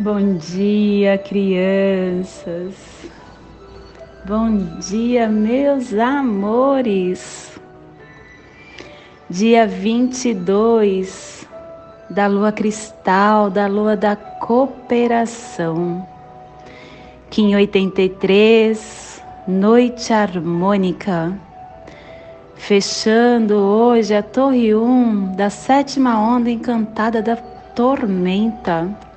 Bom dia, crianças. Bom dia, meus amores. Dia 22 da lua cristal, da lua da cooperação. Kim 83, noite harmônica. Fechando hoje a torre 1 da sétima onda encantada da tormenta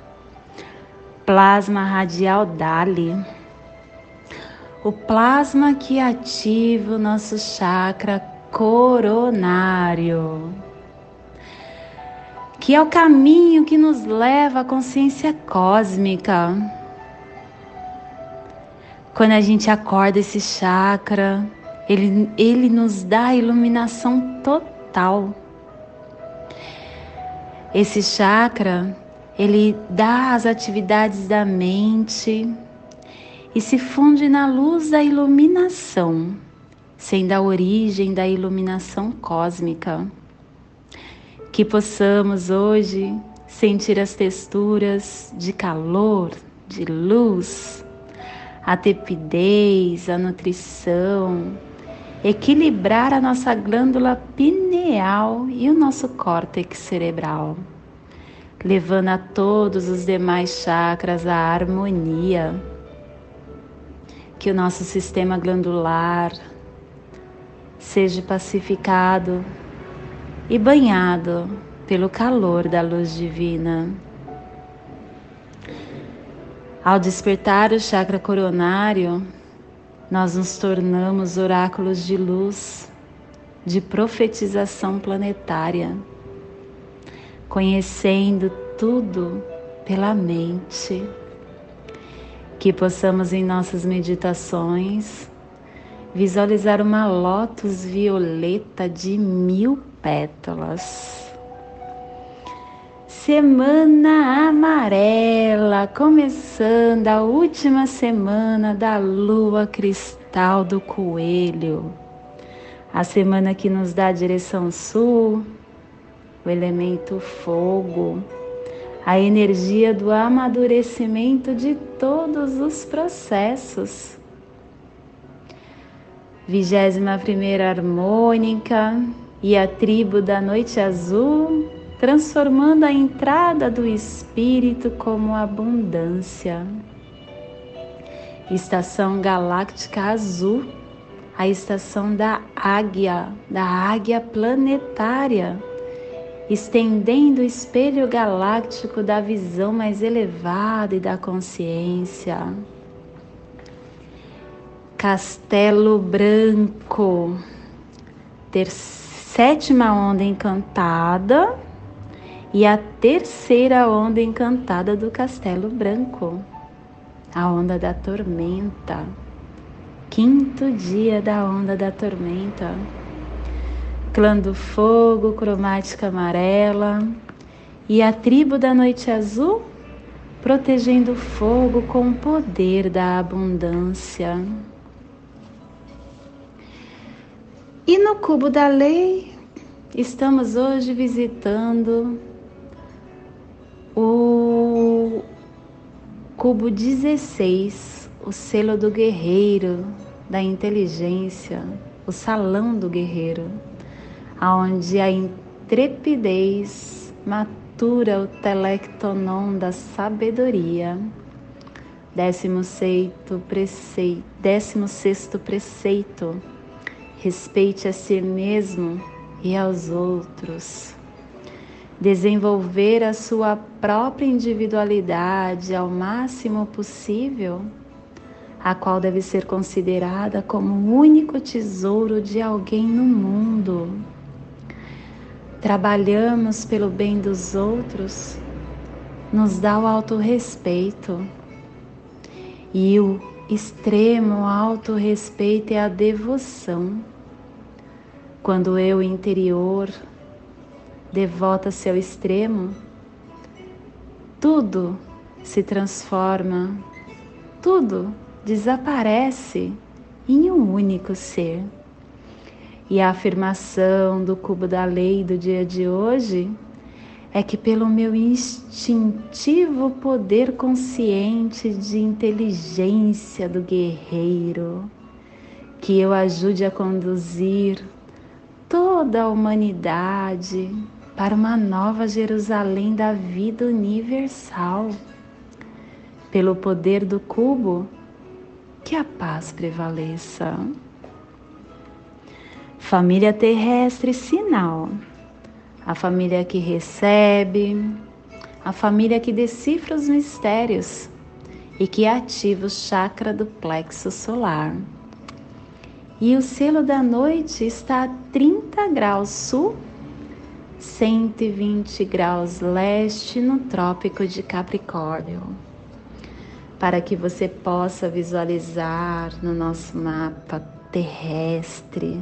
plasma radial Dali. O plasma que ativa o nosso chakra coronário, que é o caminho que nos leva à consciência cósmica. Quando a gente acorda esse chakra, ele, ele nos dá a iluminação total. Esse chakra ele dá as atividades da mente e se funde na luz da iluminação, sendo a origem da iluminação cósmica. Que possamos hoje sentir as texturas de calor, de luz, a tepidez, a nutrição, equilibrar a nossa glândula pineal e o nosso córtex cerebral levando a todos os demais chakras a harmonia. Que o nosso sistema glandular seja pacificado e banhado pelo calor da luz divina. Ao despertar o chakra coronário, nós nos tornamos oráculos de luz, de profetização planetária conhecendo tudo pela mente. Que possamos em nossas meditações visualizar uma lótus violeta de mil pétalas. Semana amarela, começando a última semana da lua cristal do coelho. A semana que nos dá a direção sul, o elemento fogo, a energia do amadurecimento de todos os processos. Vigésima primeira harmônica e a tribo da noite azul, transformando a entrada do espírito como abundância. Estação galáctica azul, a estação da águia, da águia planetária estendendo o espelho galáctico da visão mais elevada e da consciência. Castelo Branco, ter sétima onda encantada e a terceira onda encantada do Castelo Branco, a onda da tormenta. Quinto dia da onda da tormenta clã do fogo, cromática amarela, e a tribo da noite azul, protegendo o fogo com o poder da abundância. E no cubo da lei, estamos hoje visitando o cubo 16, o selo do guerreiro, da inteligência, o salão do guerreiro aonde a intrepidez matura o telectonon da sabedoria. Décimo preceito, décimo sexto preceito, respeite a si mesmo e aos outros. Desenvolver a sua própria individualidade ao máximo possível, a qual deve ser considerada como o único tesouro de alguém no mundo trabalhamos pelo bem dos outros, nos dá o autorrespeito. E o extremo autorrespeito é a devoção. Quando eu interior devota-se ao extremo, tudo se transforma, tudo desaparece em um único ser. E a afirmação do cubo da lei do dia de hoje é que, pelo meu instintivo poder consciente de inteligência do guerreiro, que eu ajude a conduzir toda a humanidade para uma nova Jerusalém da vida universal. Pelo poder do cubo, que a paz prevaleça. Família terrestre, sinal. A família que recebe, a família que decifra os mistérios e que ativa o chakra do plexo solar. E o selo da noite está a 30 graus sul, 120 graus leste no Trópico de Capricórnio. Para que você possa visualizar no nosso mapa terrestre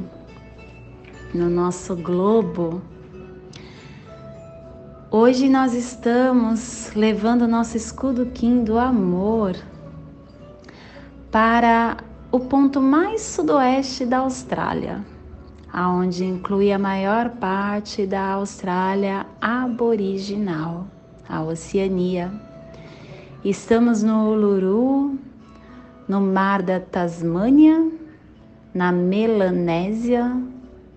no nosso globo. Hoje nós estamos levando nosso escudo Kim do amor para o ponto mais sudoeste da Austrália, aonde inclui a maior parte da Austrália aboriginal, a Oceania. Estamos no Uluru, no Mar da Tasmânia, na Melanésia,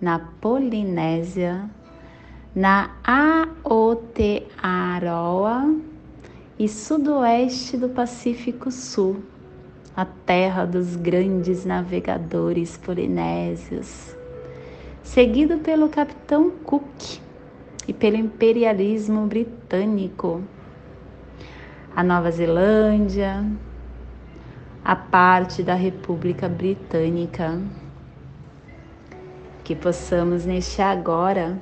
na Polinésia, na Aotearoa e sudoeste do Pacífico Sul, a terra dos grandes navegadores polinésios, seguido pelo capitão Cook e pelo imperialismo britânico, a Nova Zelândia, a parte da República Britânica que possamos neste agora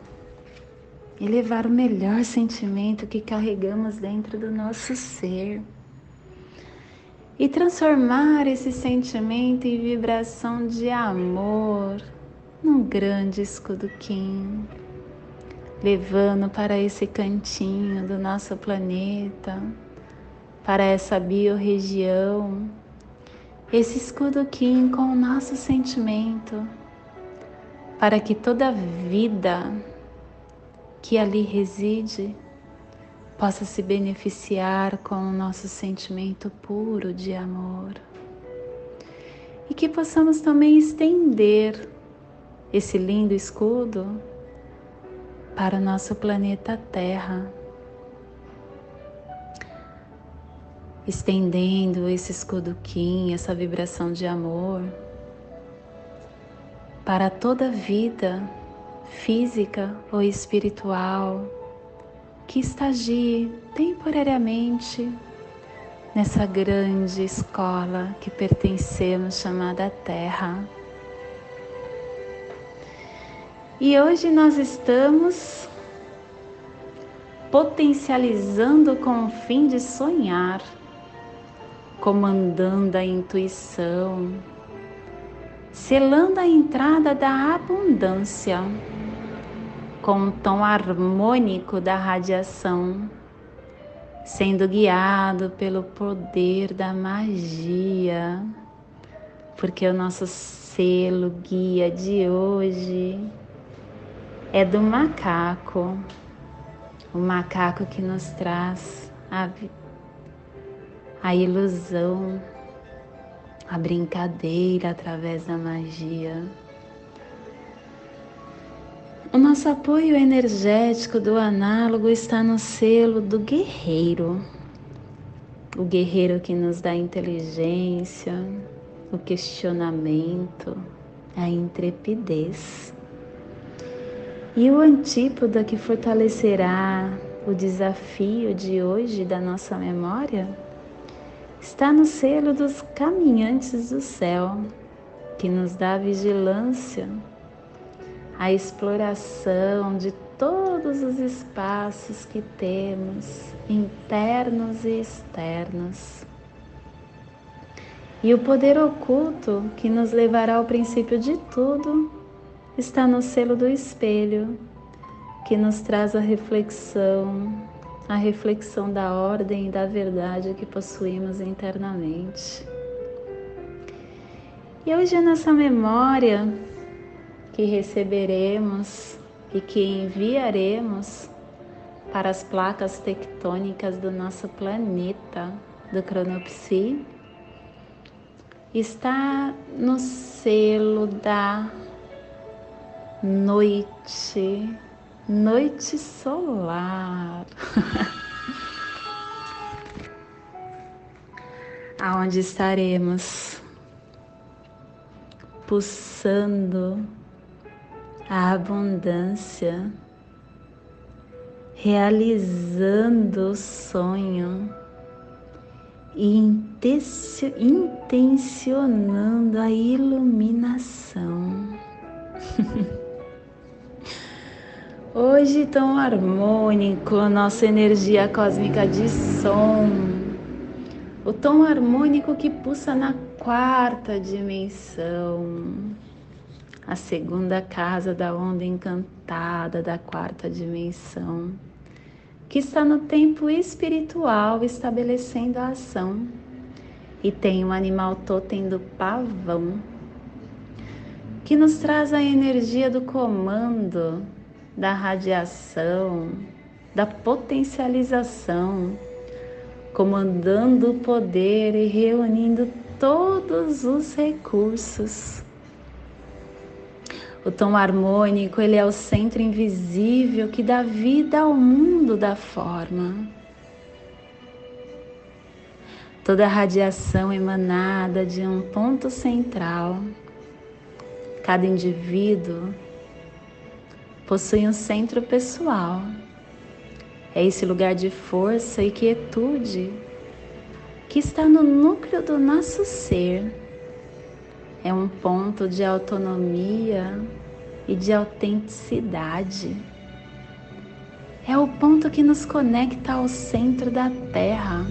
elevar o melhor sentimento que carregamos dentro do nosso ser e transformar esse sentimento em vibração de amor num grande escudo Kim, levando para esse cantinho do nosso planeta, para essa biorregião, esse escudo Kim com o nosso sentimento para que toda vida que ali reside possa se beneficiar com o nosso sentimento puro de amor. E que possamos também estender esse lindo escudo para o nosso planeta Terra. Estendendo esse escudo Kim, essa vibração de amor para toda vida física ou espiritual que estagie temporariamente nessa grande escola que pertencemos chamada Terra. E hoje nós estamos potencializando com o fim de sonhar, comandando a intuição, selando a entrada da abundância com o tom harmônico da radiação, sendo guiado pelo poder da magia, porque o nosso selo guia de hoje é do macaco, o macaco que nos traz a, a ilusão a brincadeira através da magia. O nosso apoio energético do análogo está no selo do guerreiro. O guerreiro que nos dá inteligência, o questionamento, a intrepidez. E o antípoda que fortalecerá o desafio de hoje da nossa memória está no selo dos caminhantes do céu, que nos dá vigilância, a exploração de todos os espaços que temos, internos e externos. E o poder oculto que nos levará ao princípio de tudo está no selo do espelho, que nos traz a reflexão a reflexão da ordem e da verdade que possuímos internamente. E hoje nessa memória que receberemos e que enviaremos para as placas tectônicas do nosso planeta, do Cronopsi, está no selo da noite, noite solar. Aonde estaremos pulsando a abundância, realizando o sonho e intencionando a iluminação. Hoje tão harmônico, nossa energia cósmica de som, o tom harmônico que pulsa na quarta dimensão, a segunda casa da onda encantada da quarta dimensão, que está no tempo espiritual estabelecendo a ação. E tem o um animal totem do pavão, que nos traz a energia do comando da radiação, da potencialização, comandando o poder e reunindo todos os recursos. O tom harmônico, ele é o centro invisível que dá vida ao mundo da forma. Toda a radiação emanada de um ponto central. Cada indivíduo possui um centro pessoal. É esse lugar de força e quietude que está no núcleo do nosso ser. É um ponto de autonomia e de autenticidade. É o ponto que nos conecta ao centro da Terra,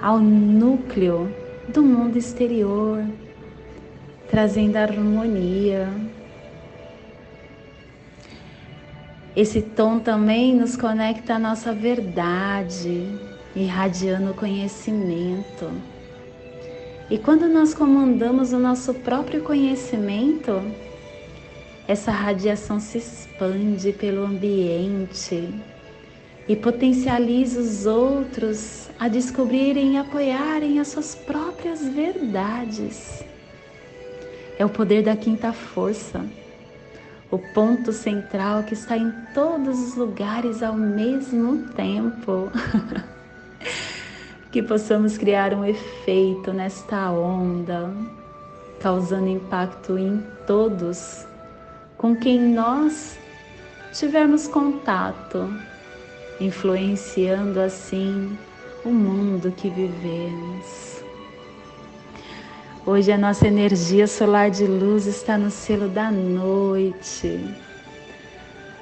ao núcleo do mundo exterior, trazendo harmonia, Esse tom também nos conecta à nossa verdade, irradiando conhecimento. E quando nós comandamos o nosso próprio conhecimento, essa radiação se expande pelo ambiente e potencializa os outros a descobrirem e apoiarem as suas próprias verdades. É o poder da quinta força o ponto central que está em todos os lugares ao mesmo tempo. que possamos criar um efeito nesta onda, causando impacto em todos com quem nós tivermos contato, influenciando assim o mundo que vivemos. Hoje a nossa energia solar de luz está no selo da noite.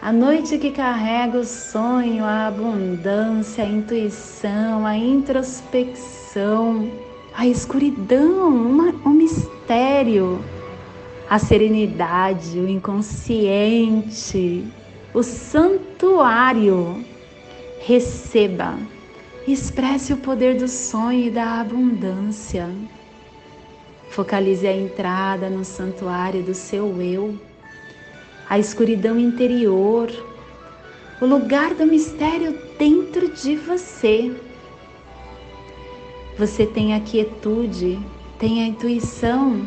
A noite que carrega o sonho, a abundância, a intuição, a introspecção, a escuridão, uma, um mistério, a serenidade, o inconsciente, o santuário. Receba, expresse o poder do sonho e da abundância. Focalize a entrada no santuário do seu eu, a escuridão interior, o lugar do mistério dentro de você. Você tem a quietude, tem a intuição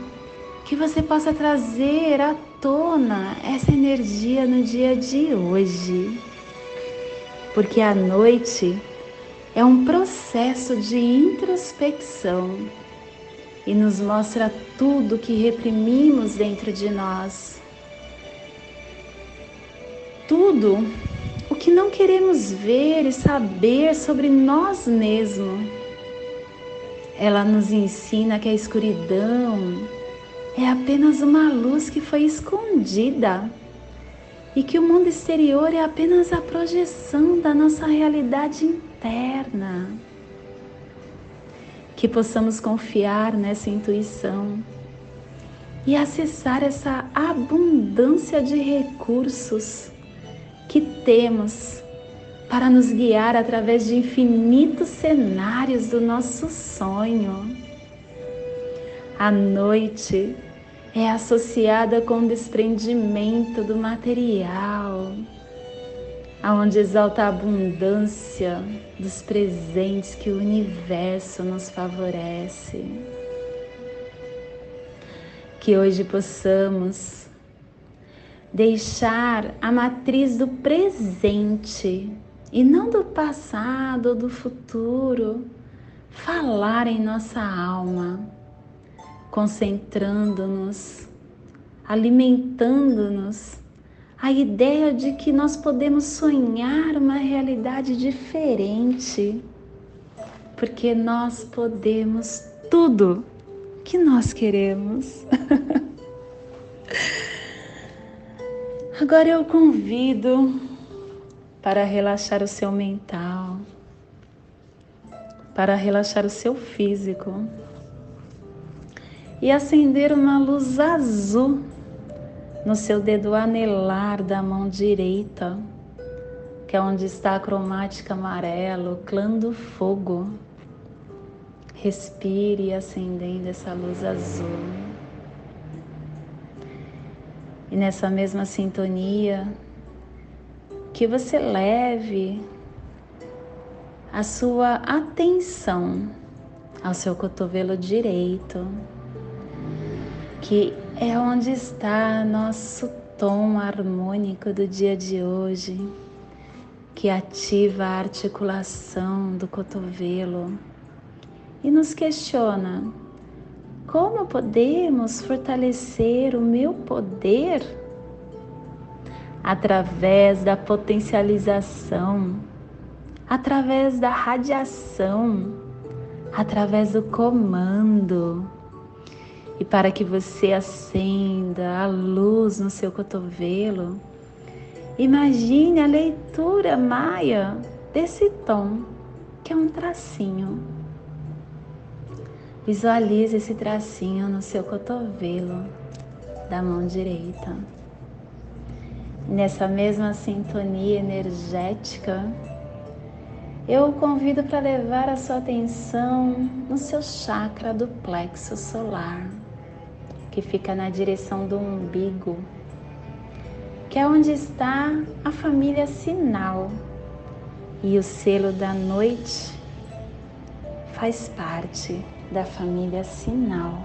que você possa trazer à tona essa energia no dia de hoje. Porque a noite é um processo de introspecção e nos mostra tudo que reprimimos dentro de nós. Tudo o que não queremos ver e saber sobre nós mesmos. Ela nos ensina que a escuridão é apenas uma luz que foi escondida e que o mundo exterior é apenas a projeção da nossa realidade interna que possamos confiar nessa intuição e acessar essa abundância de recursos que temos para nos guiar através de infinitos cenários do nosso sonho. A noite é associada com o desprendimento do material, aonde exalta a abundância dos presentes que o universo nos favorece. Que hoje possamos deixar a matriz do presente e não do passado ou do futuro falar em nossa alma, concentrando-nos, alimentando-nos a ideia de que nós podemos sonhar uma realidade diferente, porque nós podemos tudo que nós queremos. Agora eu convido para relaxar o seu mental, para relaxar o seu físico e acender uma luz azul no seu dedo anelar da mão direita, que é onde está a cromática amarelo, clã do fogo. Respire acendendo essa luz azul. E nessa mesma sintonia, que você leve a sua atenção ao seu cotovelo direito, que é onde está nosso tom harmônico do dia de hoje, que ativa a articulação do cotovelo e nos questiona como podemos fortalecer o meu poder? Através da potencialização, através da radiação, através do comando e para que você acenda a luz no seu cotovelo, imagine a leitura maia desse tom, que é um tracinho. Visualize esse tracinho no seu cotovelo da mão direita. Nessa mesma sintonia energética, eu o convido para levar a sua atenção no seu chakra do plexo solar que fica na direção do umbigo, que é onde está a família sinal. E o selo da noite faz parte da família sinal.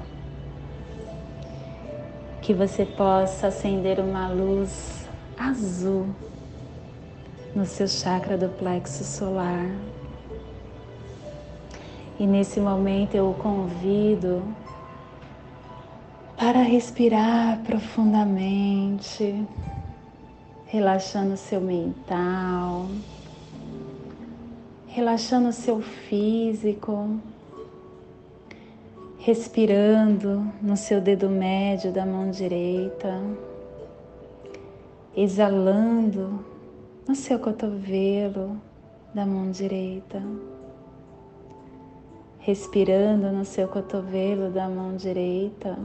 Que você possa acender uma luz azul no seu chakra do plexo solar. E nesse momento eu o convido para respirar profundamente, relaxando seu mental, relaxando seu físico, respirando no seu dedo médio da mão direita, exalando no seu cotovelo da mão direita respirando no seu cotovelo da mão direita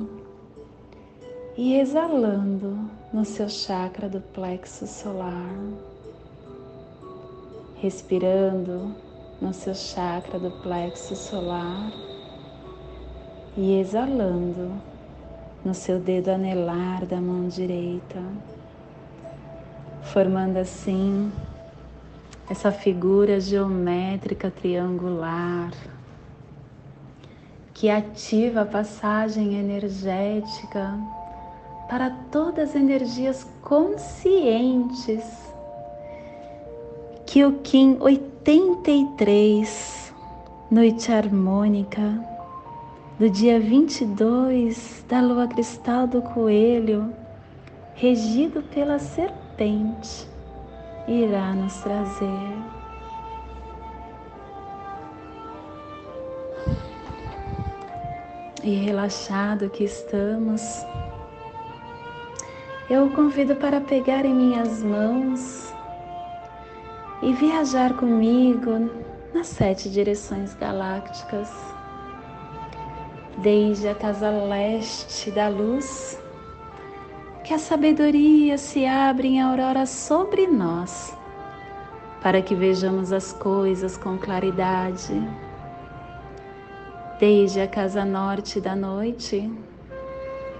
e exalando no seu chakra do plexo solar, respirando no seu chakra do plexo solar e exalando no seu dedo anelar da mão direita, formando assim essa figura geométrica triangular que ativa a passagem energética para todas as energias conscientes que o Kim 83, noite harmônica, do dia 22 da lua cristal do coelho, regido pela serpente, irá nos trazer. E relaxado que estamos, eu o convido para pegar em minhas mãos e viajar comigo nas sete direções galácticas, desde a casa leste da luz, que a sabedoria se abre em aurora sobre nós, para que vejamos as coisas com claridade. Desde a casa norte da noite,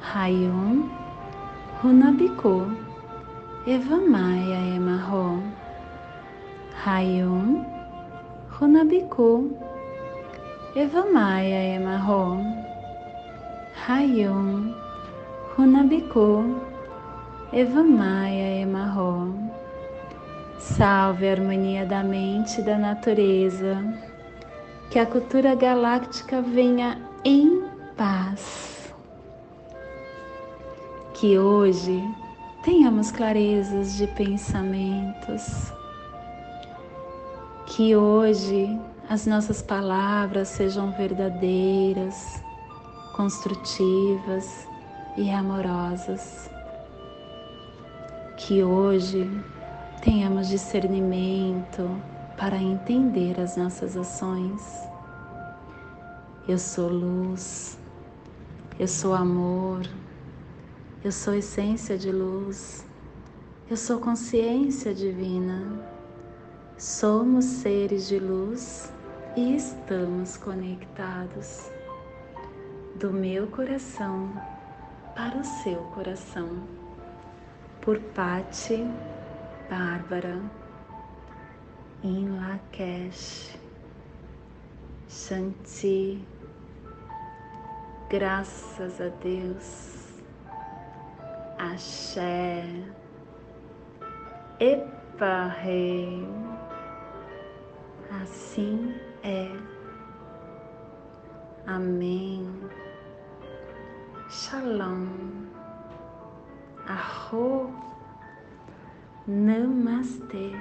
Rayum Runabiku. Eva Maia Emarro, Hayum, Runabiku, Eva Maia Emarro, Hayum, Runabiku, Eva Maia Emarro. Salve a harmonia da mente e da natureza, que a cultura galáctica venha em paz. Que hoje tenhamos clarezas de pensamentos. Que hoje as nossas palavras sejam verdadeiras, construtivas e amorosas. Que hoje tenhamos discernimento para entender as nossas ações. Eu sou luz, eu sou amor, eu sou essência de luz. Eu sou consciência divina. Somos seres de luz e estamos conectados do meu coração para o seu coração. Por Pati Bárbara em Lakesh Shanti. Graças a Deus. Axé. Epa, rei. Assim é. Amém. Shalom. Arro. Namastê.